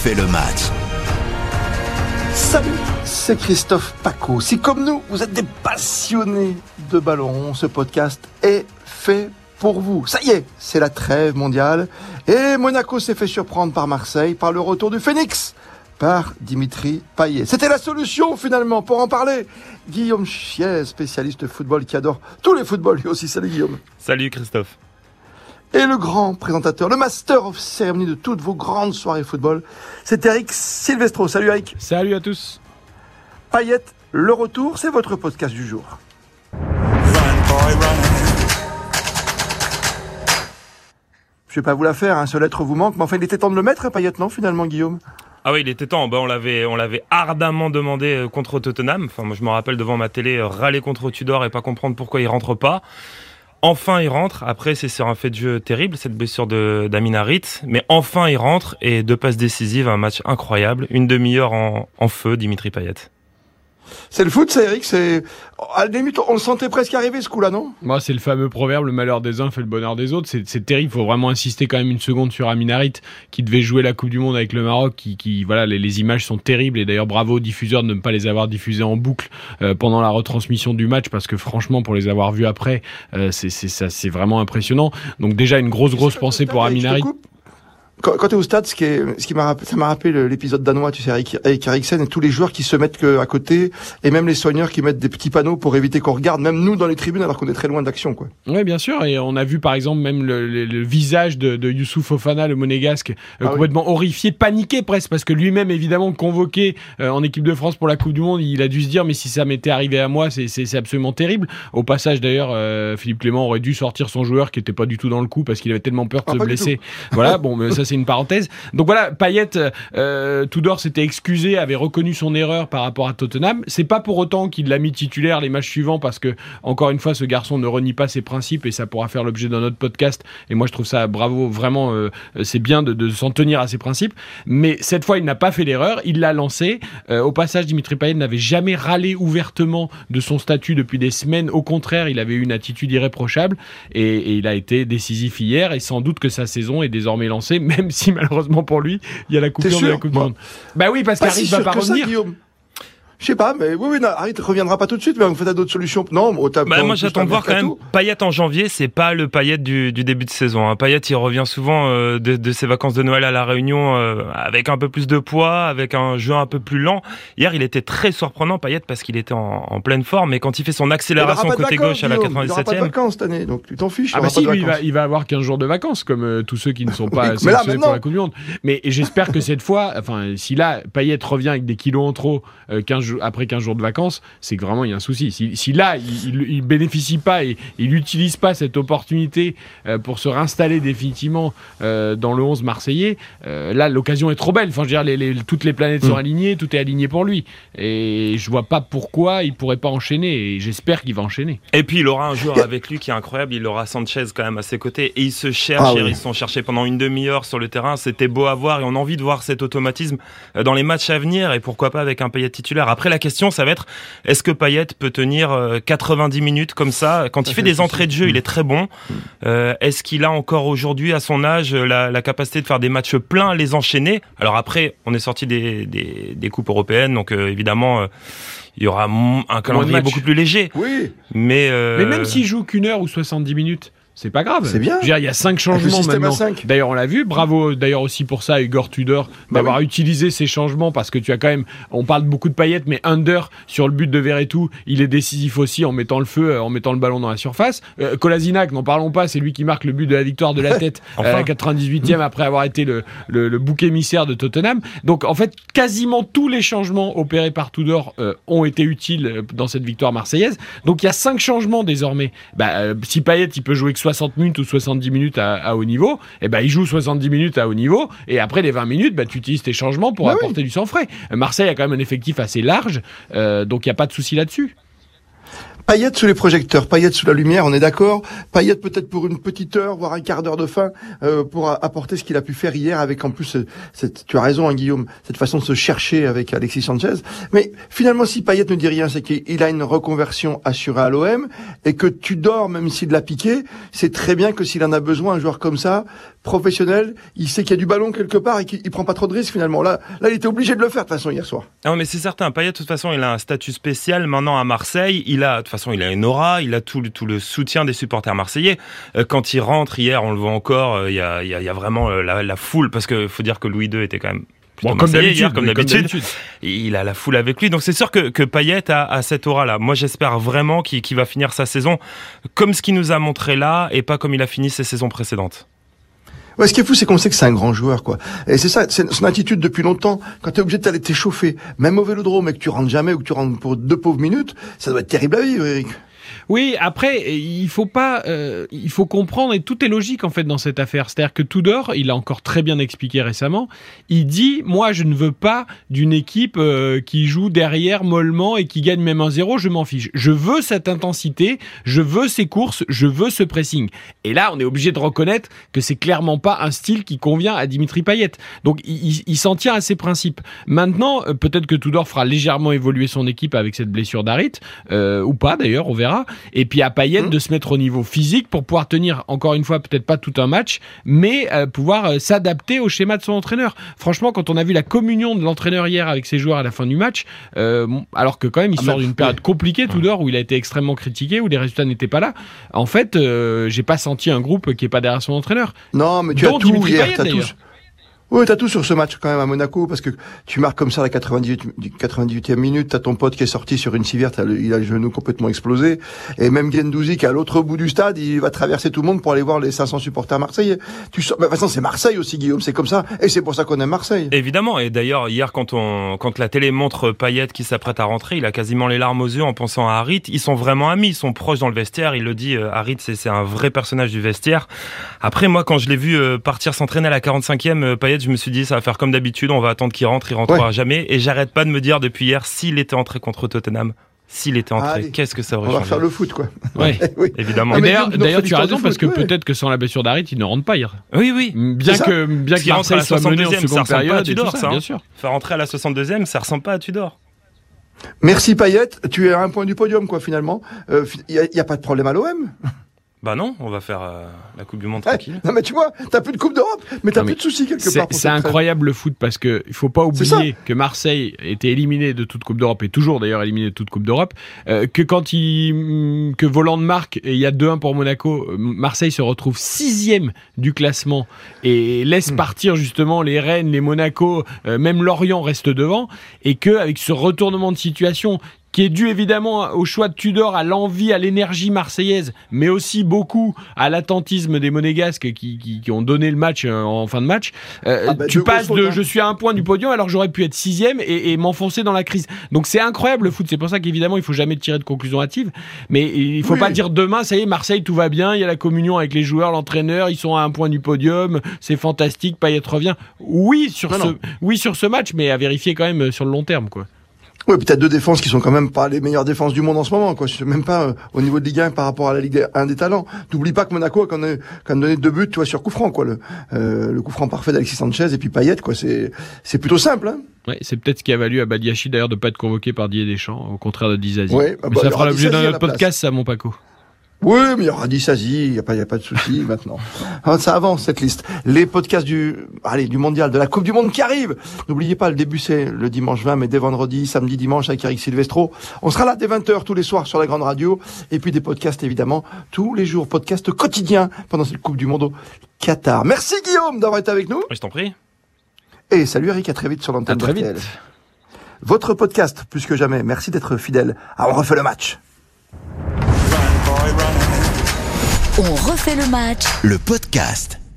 fait le match. Salut, c'est Christophe Paco. Si comme nous, vous êtes des passionnés de ballon, ce podcast est fait pour vous. Ça y est, c'est la trêve mondiale et Monaco s'est fait surprendre par Marseille par le retour du Phoenix par Dimitri Payet. C'était la solution finalement pour en parler. Guillaume Chiez, spécialiste de football qui adore tous les footballs lui aussi. Salut Guillaume. Salut Christophe. Et le grand présentateur, le master of ceremony de toutes vos grandes soirées football, c'est Eric Silvestro. Salut Eric. Salut à tous. Payet, le retour, c'est votre podcast du jour. Je vais pas vous la faire, hein, ce lettre vous manque, mais enfin il était temps de le mettre, hein, Payet, non, finalement, Guillaume? Ah oui, il était temps. On l'avait, on l'avait ardemment demandé euh, contre Tottenham. Enfin, moi, je me rappelle devant ma télé euh, râler contre Tudor et pas comprendre pourquoi il rentre pas. Enfin, il rentre. Après, c'est sur un fait de jeu terrible, cette blessure de d'Aminarit. Mais enfin, il rentre et deux passes décisives, un match incroyable, une demi-heure en, en feu, Dimitri Payet. C'est le foot, ça, Eric. C'est à la limite, on le sentait presque arriver ce coup-là, non? Moi, c'est le fameux proverbe le malheur des uns fait le bonheur des autres. C'est terrible. Il faut vraiment insister quand même une seconde sur Aminarit, qui devait jouer la Coupe du Monde avec le Maroc. Qui, qui voilà, les, les, images sont terribles. Et d'ailleurs, bravo aux diffuseurs de ne pas les avoir diffusées en boucle euh, pendant la retransmission du match, parce que franchement, pour les avoir vus après, euh, c'est ça, c'est vraiment impressionnant. Donc déjà, une grosse, grosse pensée pour Aminarit quand, quand tu es au stade, ce qui, est, ce qui m'a ça m'a rappelé l'épisode danois, tu sais, avec, avec Eriksen et tous les joueurs qui se mettent que à côté, et même les soigneurs qui mettent des petits panneaux pour éviter qu'on regarde, même nous dans les tribunes, alors qu'on est très loin d'action, quoi. Oui, bien sûr, et on a vu par exemple même le, le, le visage de, de Youssouf Ofana, le monégasque, euh, ah complètement oui. horrifié, paniqué presque, parce que lui-même évidemment convoqué euh, en équipe de France pour la Coupe du Monde, il a dû se dire mais si ça m'était arrivé à moi, c'est absolument terrible. Au passage d'ailleurs, euh, Philippe Clément aurait dû sortir son joueur qui était pas du tout dans le coup parce qu'il avait tellement peur de ah, se blesser. Voilà, bon, mais ça c'est une parenthèse. Donc voilà, Payet, euh, Tudor s'était excusé, avait reconnu son erreur par rapport à Tottenham. C'est pas pour autant qu'il l'a mis titulaire les matchs suivants parce que encore une fois, ce garçon ne renie pas ses principes et ça pourra faire l'objet d'un autre podcast. Et moi, je trouve ça bravo, vraiment, euh, c'est bien de, s'en tenir à ses principes. Mais cette fois, il n'a pas fait l'erreur, il l'a lancé. Euh, au passage, Dimitri Payet n'avait jamais râlé ouvertement de son statut depuis des semaines. Au contraire, il avait eu une attitude irréprochable et, et il a été décisif hier. Et sans doute que sa saison est désormais lancée, même si malheureusement pour lui, il y a la coupure de la Coupe du Monde. Bah oui, parce qu'Harry va pas revenir. Je sais pas, mais oui, oui, non, Harit reviendra pas tout de suite, mais on fait d'autres solutions. Non, au bah, moi j'attends de voir quand même. Payet en janvier, c'est pas le Payet du, du, début de saison. Hein. Payet, il revient souvent euh, de, de, ses vacances de Noël à la Réunion euh, avec un peu plus de poids, avec un jeu un peu plus lent. Hier, il était très surprenant, Payet, parce qu'il était en, en, pleine forme. Mais quand il fait son accélération côté vacances, gauche à la 97e, il aura pas de vacances cette année, donc tu t'en fiches. Ah bah si, lui, il va, il va avoir 15 jours de vacances, comme euh, tous ceux qui ne sont pas mais là, pour la Coupe du Monde. Mais j'espère que cette fois, enfin, si là, Payet revient avec des kilos en trop 15 après 15 jours de vacances c'est que vraiment il y a un souci. Si, si là, il, il, bénéficie pas et il n'utilise pas cette opportunité euh, pour se réinstaller définitivement euh, dans le 11 marseillais, euh, là, l'occasion est trop belle. Enfin, je veux dire, les, les, toutes les planètes mmh. sont alignées, tout est aligné pour lui. Et je vois pas pourquoi il pourrait pas enchaîner. Et j'espère qu'il va enchaîner. Et puis, il aura un joueur avec lui qui est incroyable. Il aura Sanchez quand même à ses côtés. Et ils se cherchent. Ah, oui. Ils se sont cherchés pendant une demi-heure sur le terrain. C'était beau à voir et on a envie de voir cet automatisme dans les matchs à venir. Et pourquoi pas avec un Payet titulaire. Après, la question, ça va être est-ce que Payet peut tenir 90 minutes comme ça Quand il fait des entrées de jeu, il est très bon. Euh, Est-ce qu'il a encore aujourd'hui, à son âge, la, la, capacité de faire des matchs pleins, les enchaîner? Alors après, on est sorti des, des, des coupes européennes, donc euh, évidemment. Euh, il y aura un calendrier beaucoup plus léger. Oui. Mais, euh... mais même s'il joue qu'une heure ou 70 minutes, c'est pas grave. C'est bien. Je veux dire, il y a cinq changements maintenant. D'ailleurs, on l'a vu. Bravo d'ailleurs aussi pour ça, Igor Tudor, bah d'avoir oui. utilisé ces changements parce que tu as quand même, on parle beaucoup de paillettes, mais Under sur le but de Verretou, il est décisif aussi en mettant le feu, en mettant le ballon dans la surface. Euh, Kolasinac, n'en parlons pas, c'est lui qui marque le but de la victoire de la tête enfin. à la 98e après avoir été le, le, le, bouc émissaire de Tottenham. Donc en fait, quasiment tous les changements opérés par Tudor euh, ont été utiles dans cette victoire marseillaise. Donc il y a cinq changements désormais. Bah, euh, si Payet, il peut jouer que 60 minutes ou 70 minutes à, à haut niveau, et eh ben il joue 70 minutes à haut niveau et après les 20 minutes, ben, tu utilises tes changements pour bah apporter oui. du sang frais. Marseille a quand même un effectif assez large, euh, donc il n'y a pas de souci là-dessus. Paillettes sous les projecteurs, paillettes sous la lumière, on est d'accord. Paillettes peut-être pour une petite heure, voire un quart d'heure de fin, euh, pour apporter ce qu'il a pu faire hier avec en plus, cette, tu as raison hein, Guillaume, cette façon de se chercher avec Alexis Sanchez. Mais finalement, si Payet ne dit rien, c'est qu'il a une reconversion assurée à l'OM et que tu dors même s'il l'a piqué, c'est très bien que s'il en a besoin, un joueur comme ça, professionnel, il sait qu'il y a du ballon quelque part et qu'il prend pas trop de risques finalement. Là, là, il était obligé de le faire de toute façon hier soir. Non, mais c'est certain. Payet, de toute façon, il a un statut spécial maintenant à Marseille. Il a, façon, il a une aura, il a tout le, tout le soutien des supporters marseillais. Euh, quand il rentre hier, on le voit encore, euh, il y, a, y, a, vraiment euh, la, la foule parce que faut dire que Louis II était quand même Bon, comme d'habitude, comme d'habitude, il a la foule avec lui. Donc c'est sûr que, que Payet a, a cette aura-là. Moi, j'espère vraiment qu'il va finir sa saison comme ce qu'il nous a montré là et pas comme il a fini ses saisons précédentes. Ce qui est fou, c'est qu'on sait que c'est un grand joueur, quoi. Et c'est ça, c'est son attitude depuis longtemps. Quand t'es obligé d'aller t'échauffer, même au vélodrome, et que tu rentres jamais ou que tu rentres pour deux pauvres minutes, ça doit être terrible à vivre, Eric. Oui, après, il faut pas, euh, il faut comprendre et tout est logique en fait dans cette affaire. C'est-à-dire que Tudor, il a encore très bien expliqué récemment. Il dit, moi, je ne veux pas d'une équipe euh, qui joue derrière mollement et qui gagne même un zéro. Je m'en fiche. Je veux cette intensité, je veux ces courses, je veux ce pressing. Et là, on est obligé de reconnaître que c'est clairement pas un style qui convient à Dimitri Payet. Donc, il, s'en tient à ses principes. Maintenant, euh, peut-être que Tudor fera légèrement évoluer son équipe avec cette blessure d'Arit, ou pas d'ailleurs, on verra et puis à Payet mmh. de se mettre au niveau physique pour pouvoir tenir encore une fois peut-être pas tout un match, mais euh, pouvoir euh, s'adapter au schéma de son entraîneur. Franchement, quand on a vu la communion de l'entraîneur hier avec ses joueurs à la fin du match, euh, alors que quand même il ah, sort d'une période compliquée tout d'or où il a été extrêmement critiqué, où les résultats n'étaient pas là. En fait, j'ai pas senti un groupe qui est pas derrière son entraîneur. Non, mais tu as tout hier, oui, t'as tout sur ce match quand même à Monaco parce que tu marques comme ça la 98, 98e minute, t'as ton pote qui est sorti sur une civière, il a le genou complètement explosé, et même Gendouzi qui est à l'autre bout du stade, il va traverser tout le monde pour aller voir les 500 supporters marseillais. Tu sors, de toute façon c'est Marseille aussi Guillaume, c'est comme ça, et c'est pour ça qu'on aime Marseille. Évidemment, et d'ailleurs hier quand on, quand la télé montre Payet qui s'apprête à rentrer, il a quasiment les larmes aux yeux en pensant à Harit. Ils sont vraiment amis, ils sont proches dans le vestiaire. Il le dit, euh, Harit c'est un vrai personnage du vestiaire. Après moi quand je l'ai vu euh, partir s'entraîner à la 45e, euh, Je me suis dit ça va faire comme d'habitude, on va attendre qu'il rentre, il rentrera jamais. Et j'arrête pas de me dire depuis hier, s'il était entré contre Tottenham, s'il était entré, qu'est-ce que ça aurait changé On va faire le foot, quoi. oui, évidemment. Ah, d'ailleurs, tu as raison, parce que peut-être que sans la blessure d'Arit, il ne rentre pas hier. Oui, oui. Bien que, bien qu'il rentre à la 62e, ça ressemble pas à Tudor, ça, bien sûr. Faire rentrer à la 62e, ça ressemble pas à Tudor. Merci Payet, tu es à un point du podium, quoi, finalement. Il euh, n'y a, a pas de problème à l'OM bah non, on va faire euh, la Coupe du Monde tranquille. non mais tu vois, t'as plus de Coupe d'Europe, mais t'as plus de soucis quelque part. C'est incroyable le foot parce que il faut pas oublier que Marseille était éliminé de toute Coupe d'Europe et toujours d'ailleurs éliminé de toute Coupe d'Europe. Euh, que quand il mm, que Voland marque et il y a 2-1 pour Monaco, euh, Marseille se retrouve sixième du classement et laisse hmm. partir justement les Rennes, les Monaco, même Lorient reste devant et que avec ce retournement de situation qui est dû évidemment au choix de Tudor, à l'envie, à l'énergie marseillaise, mais aussi beaucoup à l'attentisme des Monégasques qui, qui, ont donné le match euh, en fin de match. Euh, ah bah, tu passes de hein. je suis à un point du podium alors j'aurais pu être sixième et, et m'enfoncer dans la crise. Donc c'est incroyable le foot. C'est pour ça qu'évidemment il faut jamais tirer de conclusion hâtive. Mais il faut pas dire demain ça y est Marseille tout va bien, il y a la communion avec les joueurs, l'entraîneur, ils sont à un point du podium, c'est fantastique, Payet revient. Oui sur ce, oui sur ce match, mais à vérifier quand même sur le long terme quoi. Oui, puis t'as deux défenses qui sont quand même pas les meilleures défenses du monde en ce moment, quoi. Même pas euh, au niveau de Ligue 1 par rapport à la Ligue 1 des talents. N'oublie pas que Monaco a quand même, donné deux buts, tu vois, sur coup franc, quoi. Le, euh, le coup franc parfait d'Alexis Sanchez et puis Payet, quoi. C'est, c'est plutôt simple, hein. Ouais, c'est peut-être ce qui a valu à Badiachi d'ailleurs de pas être convoqué par Didier Deschamps, au contraire de Dizazi. Ouais, bah, ça fera l'objet d'un autre podcast, ça, mon Paco. Oui, mais il y aura Dissasi, il n'y a pas, y a pas de souci maintenant. Ah, ça avance cette liste. Les podcasts du, allez, du mondial, de la Coupe du Monde qui arrive. N'oubliez pas, le début c'est le dimanche 20, mais dès vendredi, samedi, dimanche avec Eric Silvestro. On sera là dès 20h tous les soirs sur la grande radio. Et puis des podcasts évidemment tous les jours, podcasts quotidiens pendant cette Coupe du Monde au Qatar. Merci Guillaume d'avoir été avec nous. Je t'en prie. Et salut Eric, à très vite sur l'antenne. À très vite. Votre podcast, plus que jamais. Merci d'être fidèle. Alors on refait le match. On refait le match. Le podcast.